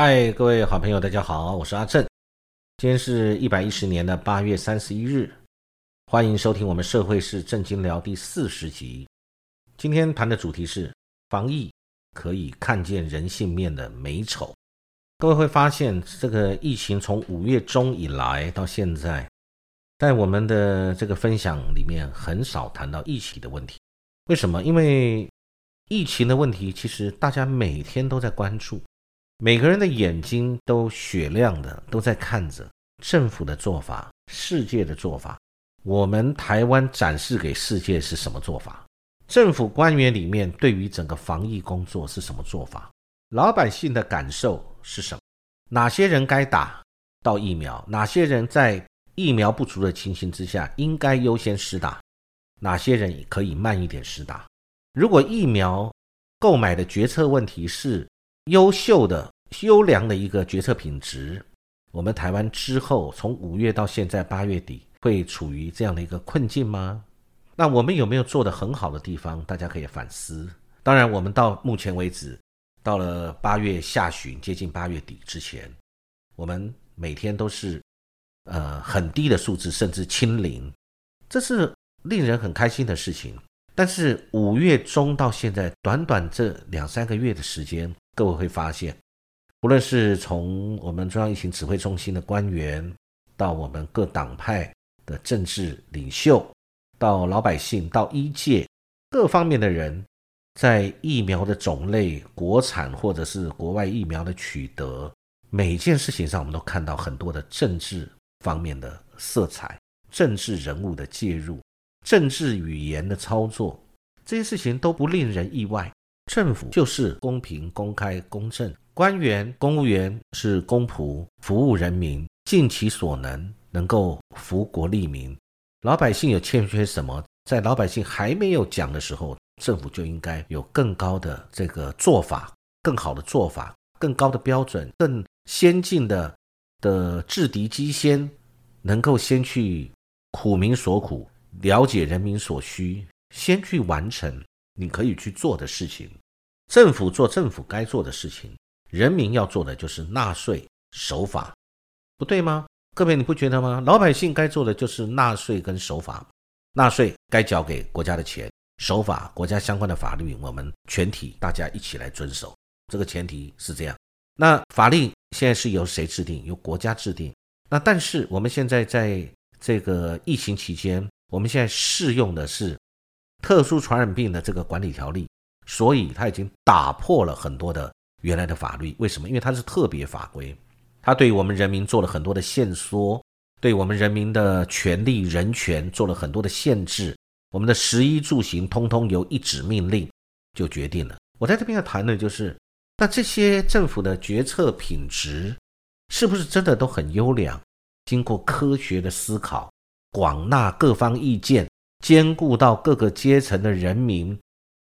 嗨，各位好朋友，大家好，我是阿正。今天是一百一十年的八月三十一日，欢迎收听我们社会是正经聊第四十集。今天谈的主题是防疫可以看见人性面的美丑。各位会发现，这个疫情从五月中以来到现在，在我们的这个分享里面很少谈到疫情的问题。为什么？因为疫情的问题，其实大家每天都在关注，每个人的眼睛都雪亮的，都在看着政府的做法、世界的做法。我们台湾展示给世界是什么做法？政府官员里面对于整个防疫工作是什么做法？老百姓的感受是什么？哪些人该打到疫苗？哪些人在疫苗不足的情形之下应该优先施打？哪些人可以慢一点施打？如果疫苗购买的决策问题是优秀的、优良的一个决策品质，我们台湾之后从五月到现在八月底会处于这样的一个困境吗？那我们有没有做得很好的地方？大家可以反思。当然，我们到目前为止，到了八月下旬、接近八月底之前，我们每天都是呃很低的数字，甚至清零，这是。令人很开心的事情，但是五月中到现在短短这两三个月的时间，各位会发现，无论是从我们中央疫情指挥中心的官员，到我们各党派的政治领袖，到老百姓，到医界各方面的人，在疫苗的种类、国产或者是国外疫苗的取得，每件事情上，我们都看到很多的政治方面的色彩，政治人物的介入。政治语言的操作，这些事情都不令人意外。政府就是公平、公开、公正，官员、公务员是公仆，服务人民，尽其所能，能够福国利民。老百姓有欠缺什么，在老百姓还没有讲的时候，政府就应该有更高的这个做法，更好的做法，更高的标准，更先进的的制敌机先，能够先去苦民所苦。了解人民所需，先去完成你可以去做的事情。政府做政府该做的事情，人民要做的就是纳税守法，不对吗？各位你不觉得吗？老百姓该做的就是纳税跟守法，纳税该交给国家的钱，守法国家相关的法律，我们全体大家一起来遵守。这个前提是这样。那法令现在是由谁制定？由国家制定。那但是我们现在在这个疫情期间。我们现在适用的是特殊传染病的这个管理条例，所以它已经打破了很多的原来的法律。为什么？因为它是特别法规，它对我们人民做了很多的限缩，对我们人民的权利人权做了很多的限制。我们的食衣住行通通由一纸命令就决定了。我在这边要谈的就是，那这些政府的决策品质是不是真的都很优良？经过科学的思考。广纳各方意见，兼顾到各个阶层的人民，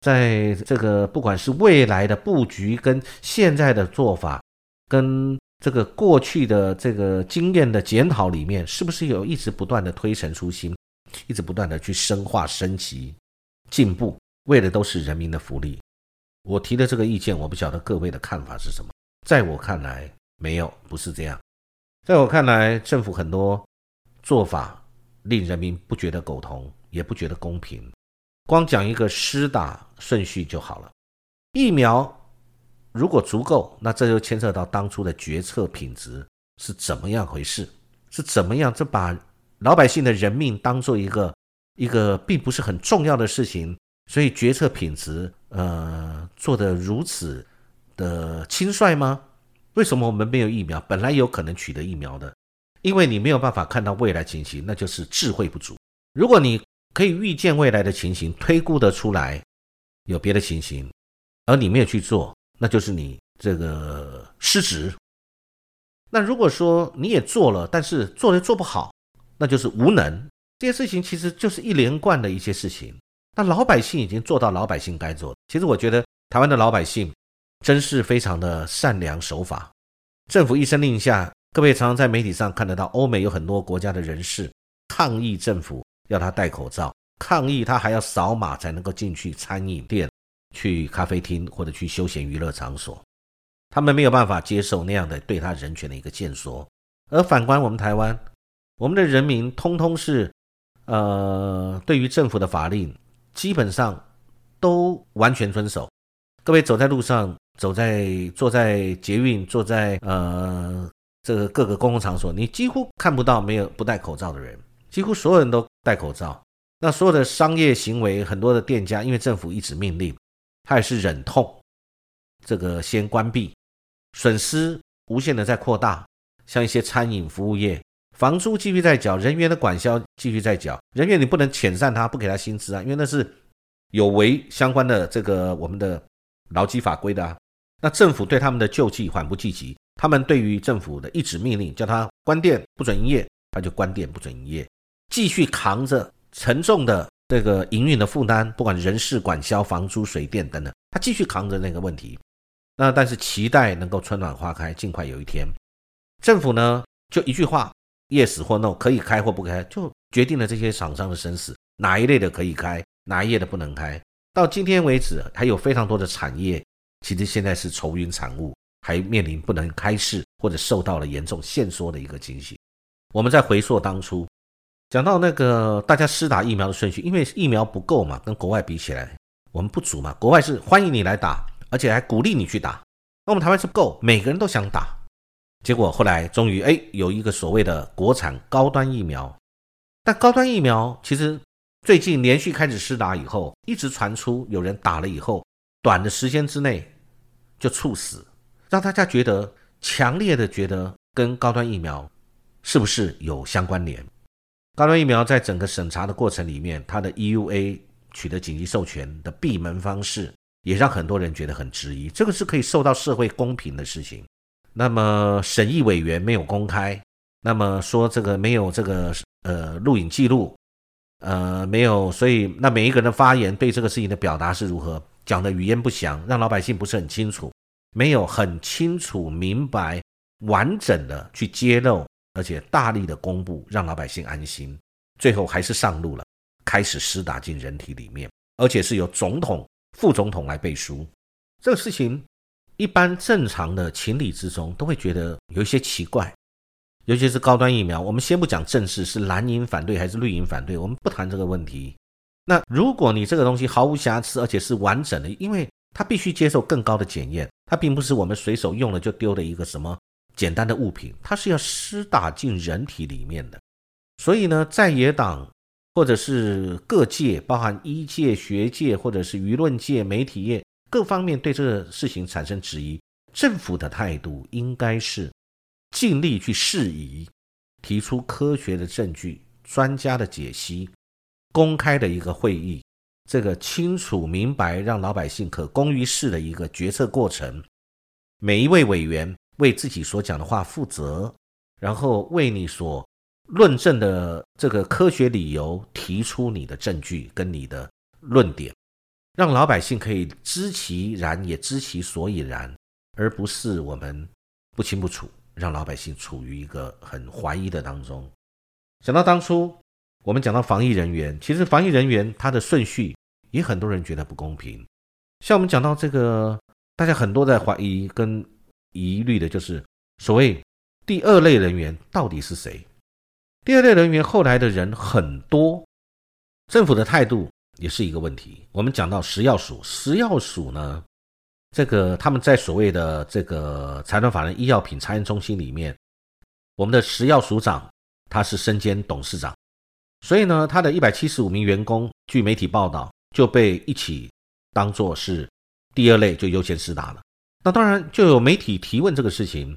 在这个不管是未来的布局跟现在的做法，跟这个过去的这个经验的检讨里面，是不是有一直不断的推陈出新，一直不断的去深化升级进步，为的都是人民的福利。我提的这个意见，我不晓得各位的看法是什么。在我看来，没有，不是这样。在我看来，政府很多做法。令人民不觉得苟同，也不觉得公平。光讲一个施打顺序就好了。疫苗如果足够，那这就牵涉到当初的决策品质是怎么样回事？是怎么样？这把老百姓的人命当做一个一个并不是很重要的事情，所以决策品质呃做得如此的轻率吗？为什么我们没有疫苗？本来有可能取得疫苗的。因为你没有办法看到未来情形，那就是智慧不足。如果你可以预见未来的情形，推估得出来有别的情形，而你没有去做，那就是你这个失职。那如果说你也做了，但是做的做不好，那就是无能。这些事情其实就是一连贯的一些事情。那老百姓已经做到老百姓该做的。其实我觉得台湾的老百姓真是非常的善良守法。政府一声令下。各位常常在媒体上看得到，欧美有很多国家的人士抗议政府要他戴口罩，抗议他还要扫码才能够进去餐饮店、去咖啡厅或者去休闲娱乐场所。他们没有办法接受那样的对他人权的一个限缩。而反观我们台湾，我们的人民通通是，呃，对于政府的法令基本上都完全遵守。各位走在路上，走在坐在捷运，坐在呃这个各个公共场所，你几乎看不到没有不戴口罩的人，几乎所有人都戴口罩。那所有的商业行为，很多的店家，因为政府一纸命令，他也是忍痛这个先关闭，损失无限的在扩大。像一些餐饮服务业，房租继续在缴，人员的管销继续在缴，人员你不能遣散他，不给他薪资啊，因为那是有违相关的这个我们的劳基法规的啊。那政府对他们的救济缓不济急，他们对于政府的一纸命令，叫他关店不准营业，他就关店不准营业，继续扛着沉重的这个营运的负担，不管人事管销、房租、水电等等，他继续扛着那个问题。那但是期待能够春暖花开，尽快有一天。政府呢，就一句话，yes 或 no，可以开或不开，就决定了这些厂商的生死，哪一类的可以开，哪一类的不能开。到今天为止，还有非常多的产业，其实现在是愁云惨雾，还面临不能开市或者受到了严重限缩的一个情形。我们在回溯当初，讲到那个大家施打疫苗的顺序，因为疫苗不够嘛，跟国外比起来，我们不足嘛。国外是欢迎你来打，而且还鼓励你去打，那我们台湾是不够，每个人都想打。结果后来终于哎有一个所谓的国产高端疫苗，但高端疫苗其实最近连续开始施打以后，一直传出有人打了以后，短的时间之内就猝死，让大家觉得强烈的觉得跟高端疫苗是不是有相关联？高端疫苗在整个审查的过程里面，它的 EUA 取得紧急授权的闭门方式，也让很多人觉得很质疑，这个是可以受到社会公平的事情。那么审议委员没有公开，那么说这个没有这个呃录影记录，呃没有，所以那每一个人的发言对这个事情的表达是如何讲的语言不详，让老百姓不是很清楚，没有很清楚明白完整的去揭露，而且大力的公布，让老百姓安心，最后还是上路了，开始施打进人体里面，而且是由总统、副总统来背书，这个事情。一般正常的情理之中，都会觉得有一些奇怪，尤其是高端疫苗。我们先不讲正式是蓝营反对还是绿营反对，我们不谈这个问题。那如果你这个东西毫无瑕疵，而且是完整的，因为它必须接受更高的检验，它并不是我们随手用了就丢的一个什么简单的物品，它是要施打进人体里面的。所以呢，在野党或者是各界，包含医界、学界，或者是舆论界、媒体业。各方面对这个事情产生质疑，政府的态度应该是尽力去释疑，提出科学的证据、专家的解析，公开的一个会议，这个清楚明白，让老百姓可公于世的一个决策过程。每一位委员为自己所讲的话负责，然后为你所论证的这个科学理由提出你的证据跟你的论点。让老百姓可以知其然，也知其所以然，而不是我们不清不楚，让老百姓处于一个很怀疑的当中。想到当初我们讲到防疫人员，其实防疫人员他的顺序也很多人觉得不公平。像我们讲到这个，大家很多在怀疑跟疑虑的就是所谓第二类人员到底是谁？第二类人员后来的人很多，政府的态度。也是一个问题。我们讲到食药署，食药署呢，这个他们在所谓的这个财团法人医药品查验中心里面，我们的食药署长他是身兼董事长，所以呢，他的一百七十五名员工，据媒体报道就被一起当做是第二类，就优先施打了。那当然就有媒体提问这个事情，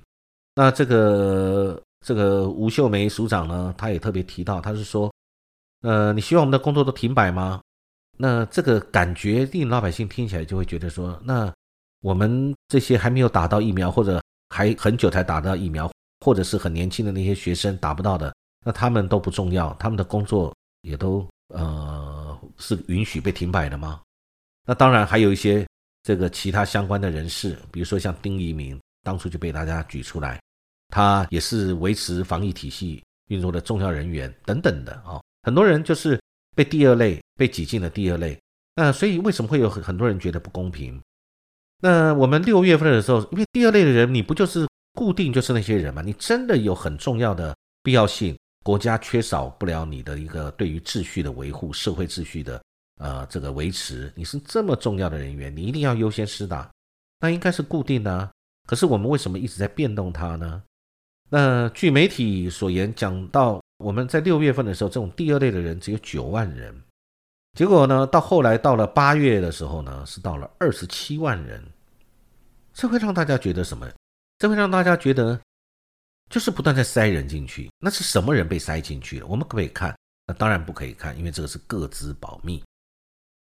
那这个这个吴秀梅署长呢，他也特别提到，他是说，呃，你希望我们的工作都停摆吗？那这个感觉令老百姓听起来就会觉得说，那我们这些还没有打到疫苗，或者还很久才打到疫苗，或者是很年轻的那些学生打不到的，那他们都不重要，他们的工作也都呃是允许被停摆的吗？那当然还有一些这个其他相关的人士，比如说像丁一鸣，当初就被大家举出来，他也是维持防疫体系运作的重要人员等等的啊，很多人就是。被第二类被挤进了第二类，那所以为什么会有很很多人觉得不公平？那我们六月份的时候，因为第二类的人，你不就是固定就是那些人吗？你真的有很重要的必要性，国家缺少不了你的一个对于秩序的维护、社会秩序的呃这个维持，你是这么重要的人员，你一定要优先施打，那应该是固定的。可是我们为什么一直在变动它呢？那据媒体所言，讲到我们在六月份的时候，这种第二类的人只有九万人。结果呢？到后来到了八月的时候呢，是到了二十七万人。这会让大家觉得什么？这会让大家觉得，就是不断在塞人进去。那是什么人被塞进去了？我们可不可以看？那当然不可以看，因为这个是各自保密。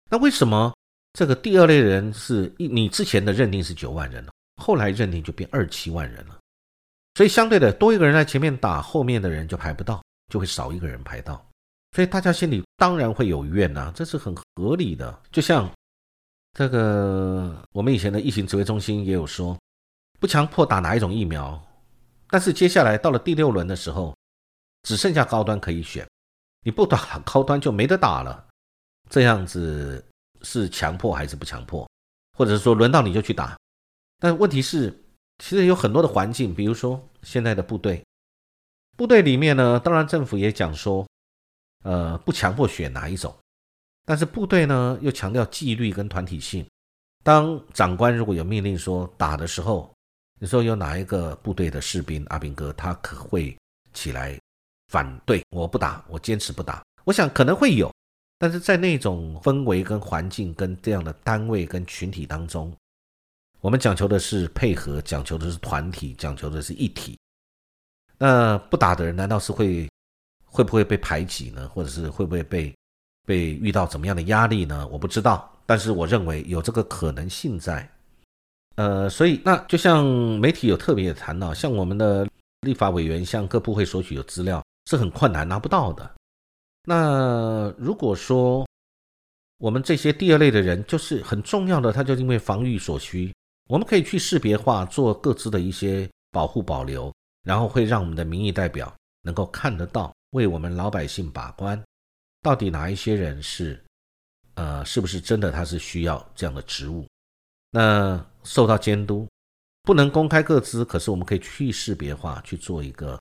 那为什么这个第二类人是一？你之前的认定是九万人了，后来认定就变二七万人了。所以相对的，多一个人在前面打，后面的人就排不到，就会少一个人排到。所以大家心里当然会有怨呐，这是很合理的。就像这个，我们以前的疫情指挥中心也有说，不强迫打哪一种疫苗，但是接下来到了第六轮的时候，只剩下高端可以选，你不打高端就没得打了。这样子是强迫还是不强迫？或者是说轮到你就去打？但问题是，其实有很多的环境，比如说现在的部队，部队里面呢，当然政府也讲说。呃，不强迫选哪一种，但是部队呢又强调纪律跟团体性。当长官如果有命令说打的时候，你说有哪一个部队的士兵阿兵哥，他可会起来反对？我不打，我坚持不打。我想可能会有，但是在那种氛围跟环境跟这样的单位跟群体当中，我们讲求的是配合，讲求的是团体，讲求的是一体。那不打的人难道是会？会不会被排挤呢？或者是会不会被被遇到怎么样的压力呢？我不知道，但是我认为有这个可能性在。呃，所以那就像媒体有特别谈到，像我们的立法委员向各部会索取的资料是很困难拿不到的。那如果说我们这些第二类的人就是很重要的，他就因为防御所需，我们可以去识别化做各自的一些保护保留，然后会让我们的民意代表能够看得到。为我们老百姓把关，到底哪一些人是，呃，是不是真的他是需要这样的职务？那受到监督，不能公开各资，可是我们可以去识别化去做一个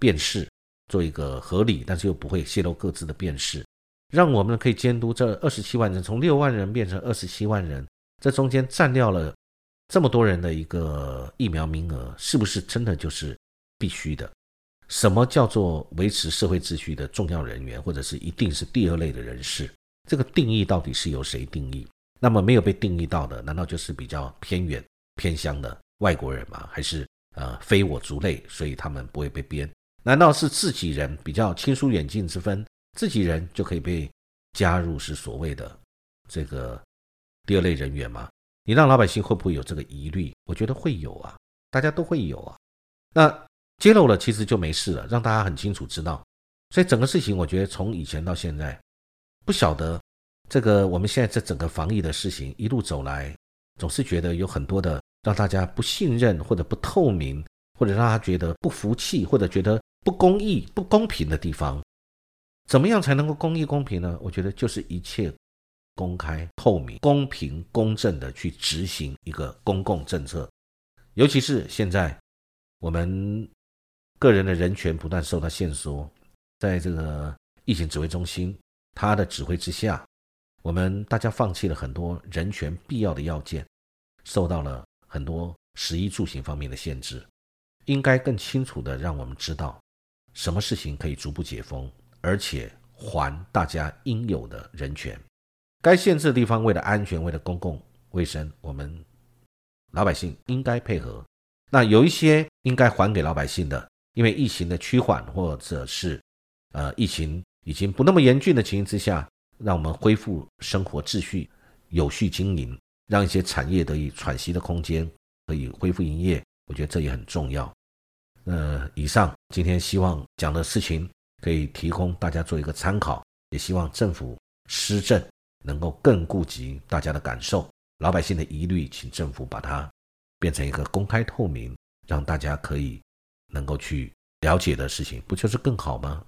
辨识，做一个合理，但是又不会泄露各自的辨识，让我们可以监督这二十七万人从六万人变成二十七万人，这中间占掉了这么多人的一个疫苗名额，是不是真的就是必须的？什么叫做维持社会秩序的重要人员，或者是一定是第二类的人士？这个定义到底是由谁定义？那么没有被定义到的，难道就是比较偏远、偏乡的外国人吗？还是呃非我族类，所以他们不会被编？难道是自己人比较亲疏远近之分，自己人就可以被加入是所谓的这个第二类人员吗？你让老百姓会不会有这个疑虑？我觉得会有啊，大家都会有啊。那。揭露了，其实就没事了，让大家很清楚知道。所以整个事情，我觉得从以前到现在，不晓得这个我们现在这整个防疫的事情一路走来，总是觉得有很多的让大家不信任或者不透明，或者让他觉得不服气，或者觉得不公义、不公平的地方。怎么样才能够公义公平呢？我觉得就是一切公开、透明、公平、公正的去执行一个公共政策，尤其是现在我们。个人的人权不断受到限缩，在这个疫情指挥中心他的指挥之下，我们大家放弃了很多人权必要的要件，受到了很多食衣住行方面的限制。应该更清楚的让我们知道，什么事情可以逐步解封，而且还大家应有的人权。该限制的地方，为了安全，为了公共卫生，我们老百姓应该配合。那有一些应该还给老百姓的。因为疫情的趋缓，或者是呃疫情已经不那么严峻的情形之下，让我们恢复生活秩序、有序经营，让一些产业得以喘息的空间，可以恢复营业，我觉得这也很重要。呃，以上今天希望讲的事情可以提供大家做一个参考，也希望政府施政能够更顾及大家的感受，老百姓的疑虑，请政府把它变成一个公开透明，让大家可以。能够去了解的事情，不就是更好吗？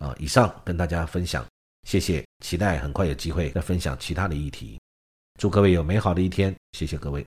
啊，以上跟大家分享，谢谢，期待很快有机会再分享其他的议题。祝各位有美好的一天，谢谢各位。